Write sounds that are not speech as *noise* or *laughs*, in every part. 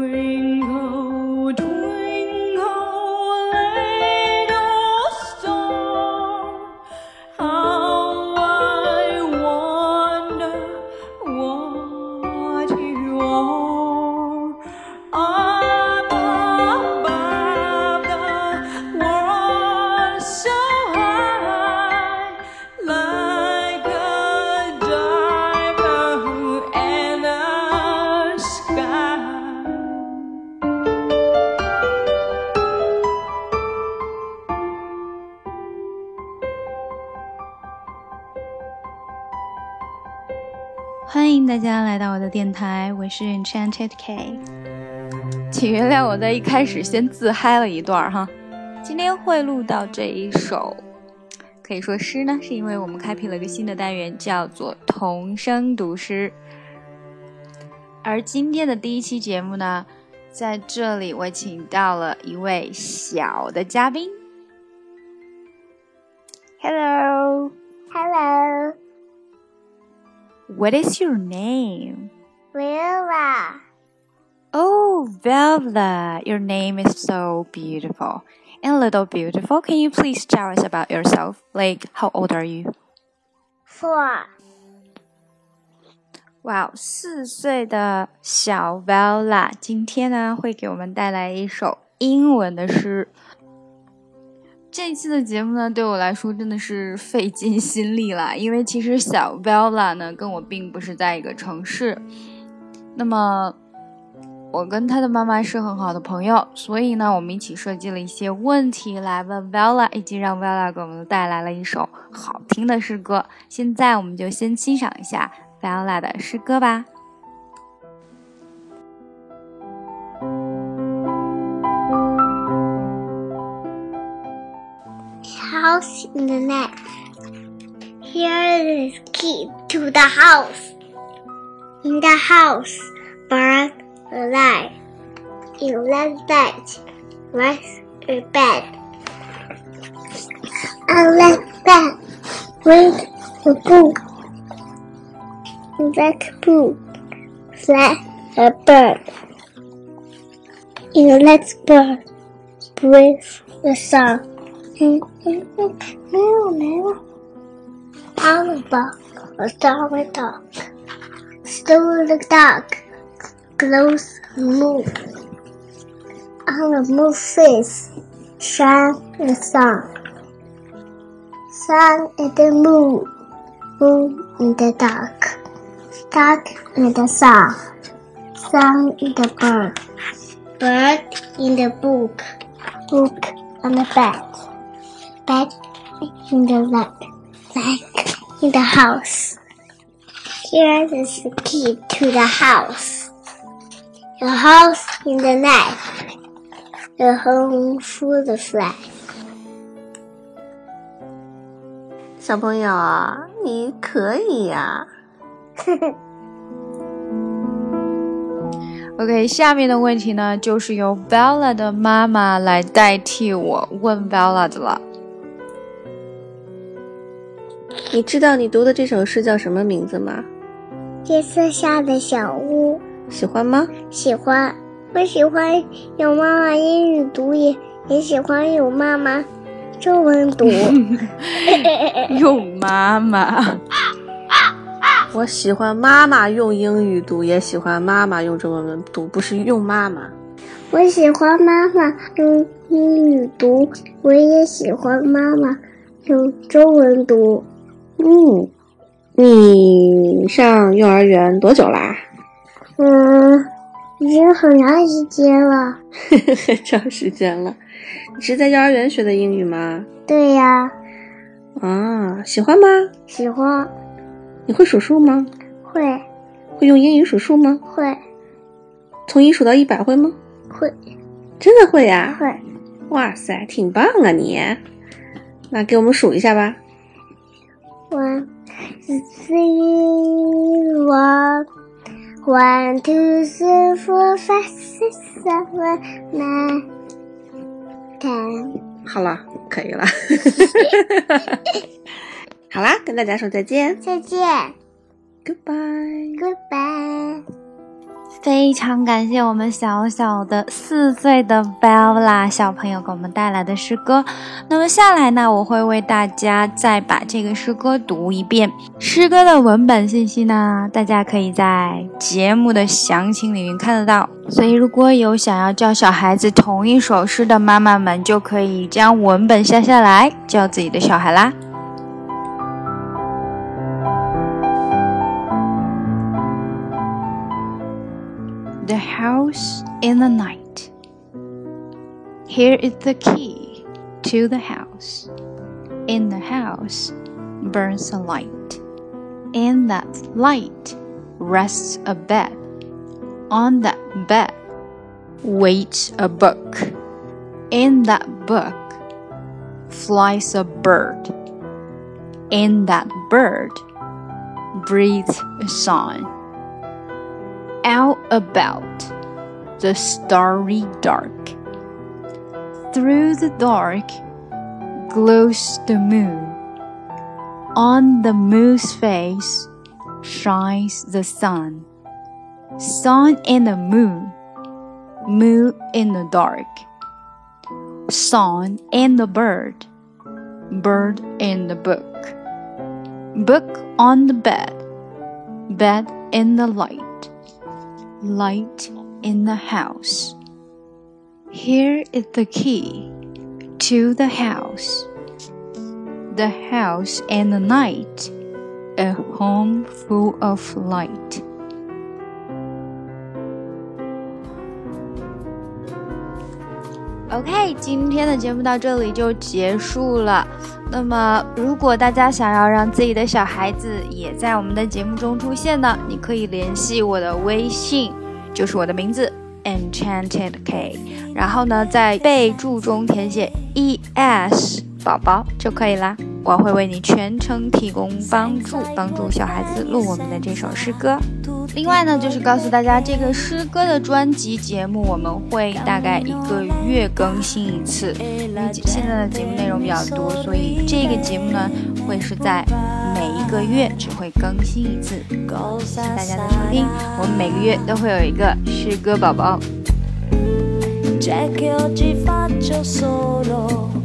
ring 欢迎大家来到我的电台，我是 Enchanted K。请原谅我在一开始先自嗨了一段哈。今天会录到这一首，可以说诗呢，是因为我们开辟了一个新的单元，叫做童声读诗。而今天的第一期节目呢，在这里我请到了一位小的嘉宾。Hello, Hello, what is your name? Viola. Oh, Velva, your name is so beautiful. And little beautiful, can you please tell us about yourself? Like, how old are you? Four. 哇、wow,，四岁的小 Vella 今天呢会给我们带来一首英文的诗。 这一期的节目呢，对我来说真的是费尽心力了，因为其实小 Vella 呢跟我并不是在一个城市，那么我跟他的妈妈是很好的朋友，所以呢，我们一起设计了一些问题来问 Vella，以及让 Vella 给我们带来了一首好听的诗歌。现在我们就先欣赏一下 Vella 的诗歌吧。House in the net. Here is key to the house. In the house, bird alive. In that bed, rice a bed. On that bed, read a book. That book, fly a bird. In that bird, breathe the sun. Alba, a starry dog. Stole the dog, close move. On a move face, shine the sun. Sun in the moon, moon in the dark. Dark in the sun, sun in the bird, bird in the book, book on the bed. Bed in the lock, back in the house. Here is the key to the house. The house in the night. The home full of fly. 小朋友，你可以呀、OK，下面的问题呢，就是由 Bella 的妈妈来代替我问 Bella 的了。你知道你读的这首诗叫什么名字吗？夜色下的小屋，喜欢吗？喜欢。我喜欢有妈妈英语读也，也喜欢有妈妈中文读。*laughs* *laughs* 用妈妈，我喜欢妈妈用英语读，也喜欢妈妈用中文读，不是用妈妈。我喜欢妈妈用英语读，我也喜欢妈妈用中文读。嗯，你上幼儿园多久啦？嗯，已经很长时间了。*laughs* 很长时间了。你是在幼儿园学的英语吗？对呀，啊，喜欢吗？喜欢，你会数数吗？会会用英语数数吗？会从一数到一百会吗？会真的会呀、会。哇塞，挺棒啊你！那给我们数一下吧。Three, one, one, two, three, four, five, six, seven, nine, ten. 好了，可以了。好啦，跟大家说再见再见，Goodbye。，Goodbye。非常感谢我们小小的四岁的 Bella 小朋友给我们带来的诗歌。那么下来呢，我会为大家再把这个诗歌读一遍。诗歌的文本信息呢，大家可以在节目的详情里面看得到。所以如果有想要教小孩子同一首诗的妈妈们，就可以将文本下下来教自己的小孩啦。House in the night. Here is the key to the house. In the house burns a light. In that light rests a bed. On that bed waits a book. In that book flies a bird. In that bird breathes a song about the starry dark. Through the dark glows the moon. On the moon's face shines the sun. Sun in the moon, moon in the dark. Sun in the bird, bird in the book. Book on the bed, bed in the light light in the house. Here is the key to the house. The house and the night, a home full of light. OK，今天的节目到这里就结束了。 那么，如果大家想要让自己的小孩子也在我们的节目中出现呢，你可以联系我的微信，就是我的名字 Enchanted K，然后呢，在备注中填写 ES 宝宝就可以啦。我会为你全程提供帮助，帮助小孩子录我们的这首诗歌。另外呢，就是告诉大家，这个诗歌的专辑节目我们会大概一个月更新一次。因为现在的节目内容比较多，所以这个节目呢会是在每一个月只会更新一次。谢谢大家的收听，我们每个月都会有一个诗歌宝宝。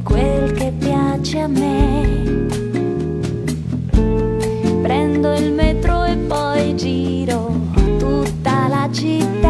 quel che piace a me. Prendo il metro e poi giro tutta la città.